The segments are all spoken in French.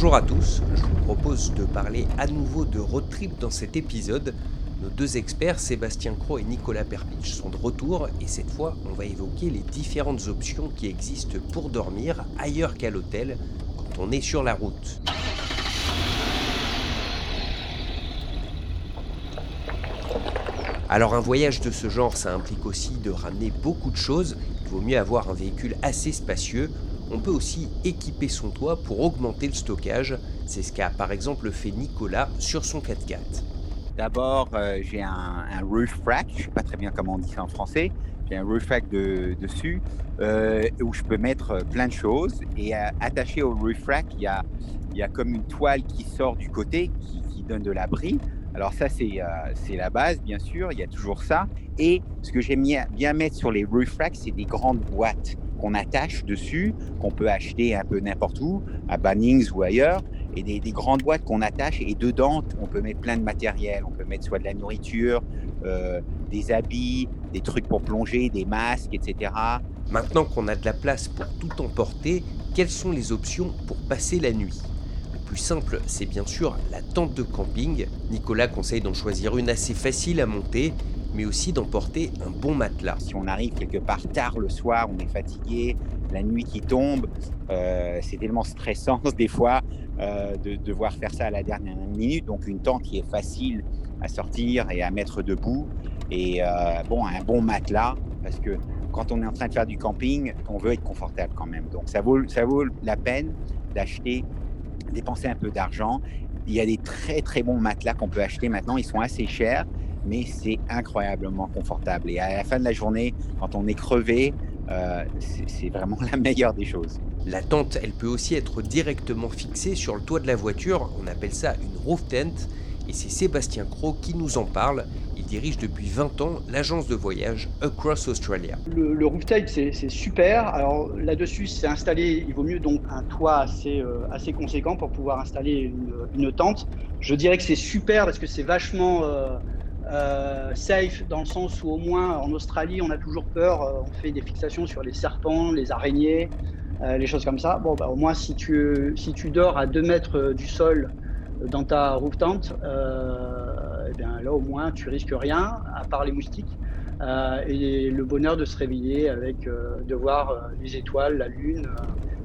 Bonjour à tous, je vous propose de parler à nouveau de road trip dans cet épisode. Nos deux experts, Sébastien Cro et Nicolas Perpich, sont de retour et cette fois, on va évoquer les différentes options qui existent pour dormir ailleurs qu'à l'hôtel quand on est sur la route. Alors un voyage de ce genre, ça implique aussi de ramener beaucoup de choses. Il vaut mieux avoir un véhicule assez spacieux on peut aussi équiper son toit pour augmenter le stockage. C'est ce qu'a par exemple fait Nicolas sur son 4x4. D'abord, euh, j'ai un, roof rack, je ne sais pas très bien comment on dit ça en français. J'ai un roof rack dessus euh, où je peux mettre plein de choses. Et euh, attaché au roof rack, il y a comme une toile qui sort du côté, qui, donne de l'abri. Alors ça, c'est la base, bien sûr, il y a toujours ça. Et ce que j'aime bien mettre sur les roof racks, c'est des grandes boîtes qu'on attache dessus, qu'on peut acheter un peu n'importe où, à Bannings ou ailleurs, et des, grandes boîtes qu'on attache. Et dedans, on peut mettre plein de matériel. On peut mettre soit de la nourriture, euh, des habits, des trucs pour plonger, des masques, etc. Maintenant qu'on a de la place pour tout emporter, quelles sont les options pour passer la nuit? Plus simple, c'est bien sûr la tente de camping. Nicolas conseille d'en choisir une assez facile à monter mais aussi d'emporter un bon matelas. Si on arrive quelque part tard le soir, on est fatigué, la nuit qui tombe, euh, c'est tellement stressant des fois euh, de devoir faire ça à la dernière minute. Donc une tente qui est facile à sortir et à mettre debout. Et euh, bon, un bon matelas, parce que quand on est en train de faire du camping, on veut être confortable quand même. Donc ça vaut, ça vaut la peine d'acheter, dépenser un peu d'argent. Il y a des très très bons matelas qu'on peut acheter maintenant, ils sont assez chers mais c'est incroyablement confortable. Et à la fin de la journée, quand on est crevé, euh, c'est vraiment la meilleure des choses. La tente, elle peut aussi être directement fixée sur le toit de la voiture. On appelle ça une roof tent. Et c'est Sébastien Cro qui nous en parle. Dirige depuis 20 ans l'agence de voyage Across Australia. Le, roof tent, c'est super. Alors là-dessus, c'est installé, il vaut mieux donc un toit assez, euh, assez conséquent pour pouvoir installer une, tente. Je dirais que c'est super parce que c'est vachement... Euh, euh, safe dans le sens où au moins en Australie on a toujours peur, on fait des fixations sur les serpents, les araignées, les choses comme ça. Bon, bah, au moins si tu, si tu dors à 2 mètres du sol dans ta roof tent, eh bien, là au moins tu risques rien à part les moustiques. et le bonheur de se réveiller avec de voir les étoiles, la lune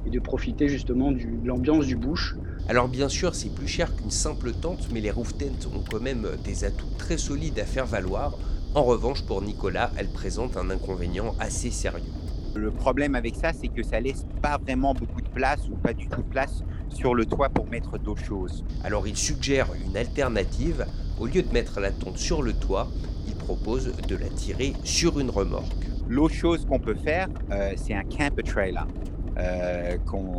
et de profiter justement de l'ambiance du bush. Alors bien sûr, c'est plus cher qu'une simple tente, mais les roof tents ont quand même des atouts très solides à faire valoir. En revanche, pour Nicolas, elle présente un inconvénient assez sérieux. Le problème avec ça, c'est que ça laisse pas vraiment beaucoup de place ou pas du tout de place sur le toit pour mettre d'autres choses. Alors il suggère une alternative. Au lieu de mettre la tente sur le toit, il propose de la tirer sur une remorque. L'autre chose qu'on peut faire, euh, c'est un camper trailer. Euh,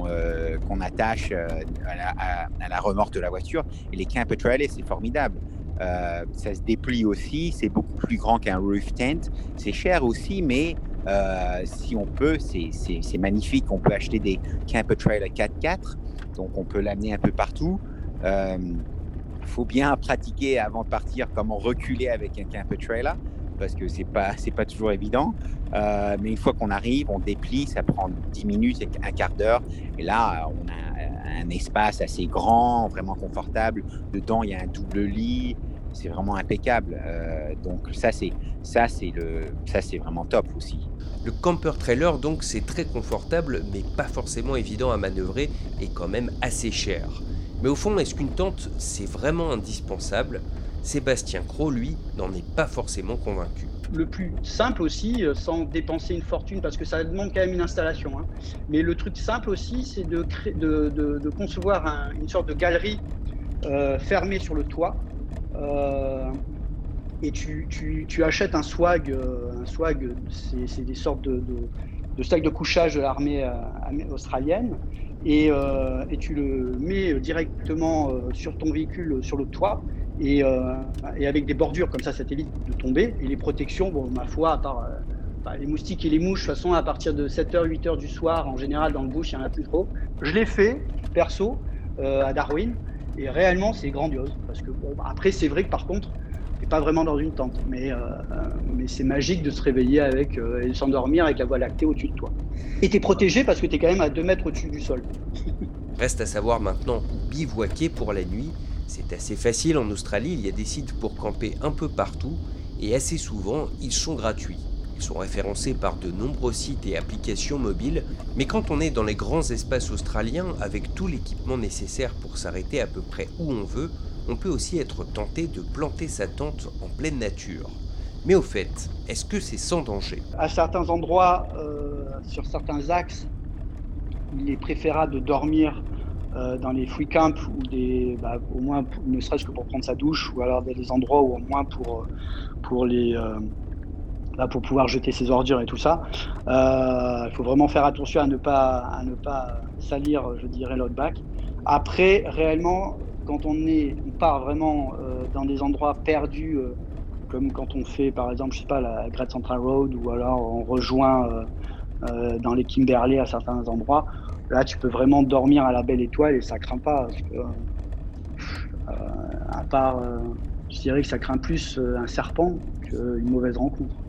euh, qu'on attache à la, remorque de la voiture. Et les camper trailers, c'est formidable. ça se déplie aussi, c'est beaucoup plus grand qu'un roof tent. C'est cher aussi, mais si on peut, c'est magnifique. On peut acheter des camper trailers 4x4, donc on peut l'amener un peu partout. Faut bien pratiquer avant de partir comment reculer avec un camper trailer parce que c'est pas pas toujours évident. Euh, mais une fois qu'on arrive, on déplie, ça prend 10 minutes, un quart d'heure, et là on a un espace assez grand, vraiment confortable. Dedans il y a un double lit, c'est vraiment impeccable. Euh, donc ça c'est ça c'est vraiment top aussi. Le camper trailer donc c'est très confortable, mais pas forcément évident à manœuvrer et quand même assez cher. Mais au fond, est-ce qu'une tente c'est vraiment indispensable? Sébastien Cro, lui, n'en est pas forcément convaincu. Le plus simple aussi, euh, sans dépenser une fortune, parce que ça demande quand même une installation, hein. mais le truc simple aussi, c'est de, de, concevoir une sorte de galerie euh, fermée sur le toit. Euh, et tu, achètes un swag, un swag, c'est des sortes de, de, sacs de couchage de l'armée australienne, et, et, tu le mets directement sur ton véhicule, sur le toit, euh, et, avec des bordures comme ça, ça t'évite de tomber. Et les protections, bon, ma foi, à part euh, bah, les moustiques et les mouches, de toute façon, à partir de 7h, 8h du soir, en général, dans le bush, il n'y en a plus trop. Je l'ai fait, perso, euh, à Darwin, et réellement, c'est grandiose. Parce que, bon, après, c'est vrai que par contre, t'es pas vraiment dans une tente, mais, mais c'est magique de se réveiller avec et de s'endormir avec la voie lactée au-dessus de toi. Et t'es protégé parce que t'es quand même à 2 mètres au-dessus du sol. Reste à savoir maintenant bivouaquer pour la nuit. C'est assez facile en Australie, il y a des sites pour camper un peu partout et assez souvent ils sont gratuits. Ils sont référencés par de nombreux sites et applications mobiles, mais quand on est dans les grands espaces australiens avec tout l'équipement nécessaire pour s'arrêter à peu près où on veut, on peut aussi être tenté de planter sa tente en pleine nature. Mais au fait, est-ce que c'est sans danger? À certains endroits, euh, sur certains axes, il est préférable de dormir euh, dans les free camps ou bah, au moins ne serait-ce que pour prendre sa douche ou alors des endroits où au moins pour, pour les, euh, pour pouvoir jeter ses ordures et tout ça. Euh, il faut vraiment faire attention à ne pas, à ne pas salir, je dirais, l'outback. Après, réellement, quand on, est, part vraiment euh, dans des endroits perdus, euh, comme quand on fait, par exemple, je sais pas, la Great Central Road, ou alors on rejoint dans les Kimberley à certains endroits, là, tu peux vraiment dormir à la belle étoile et ça craint pas. À part, je dirais que ça craint plus un serpent qu'une mauvaise rencontre.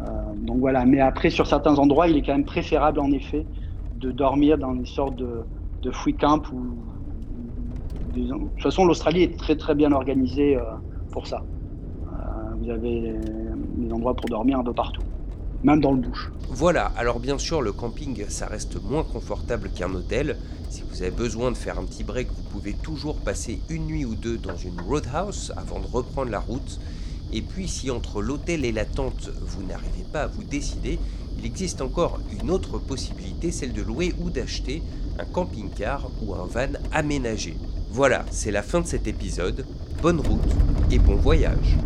Euh, donc voilà, mais après, sur certains endroits, il est quand même préférable, en effet, de dormir dans une sorte de, de free camp. De toute façon, l'Australie est très très bien organisée euh, pour ça. Euh, vous avez des endroits pour dormir un peu partout même dans le bush. Voilà, alors bien sûr, le camping, ça reste moins confortable qu'un hôtel. Si vous avez besoin de faire un petit break, vous pouvez toujours passer une nuit ou deux dans une roadhouse avant de reprendre la route. Et puis si entre l'hôtel et la tente, vous n'arrivez pas à vous décider, il existe encore une autre possibilité, celle de louer ou d'acheter un camping-car ou un van aménagé. Voilà, c'est la fin de cet épisode. Bonne route et bon voyage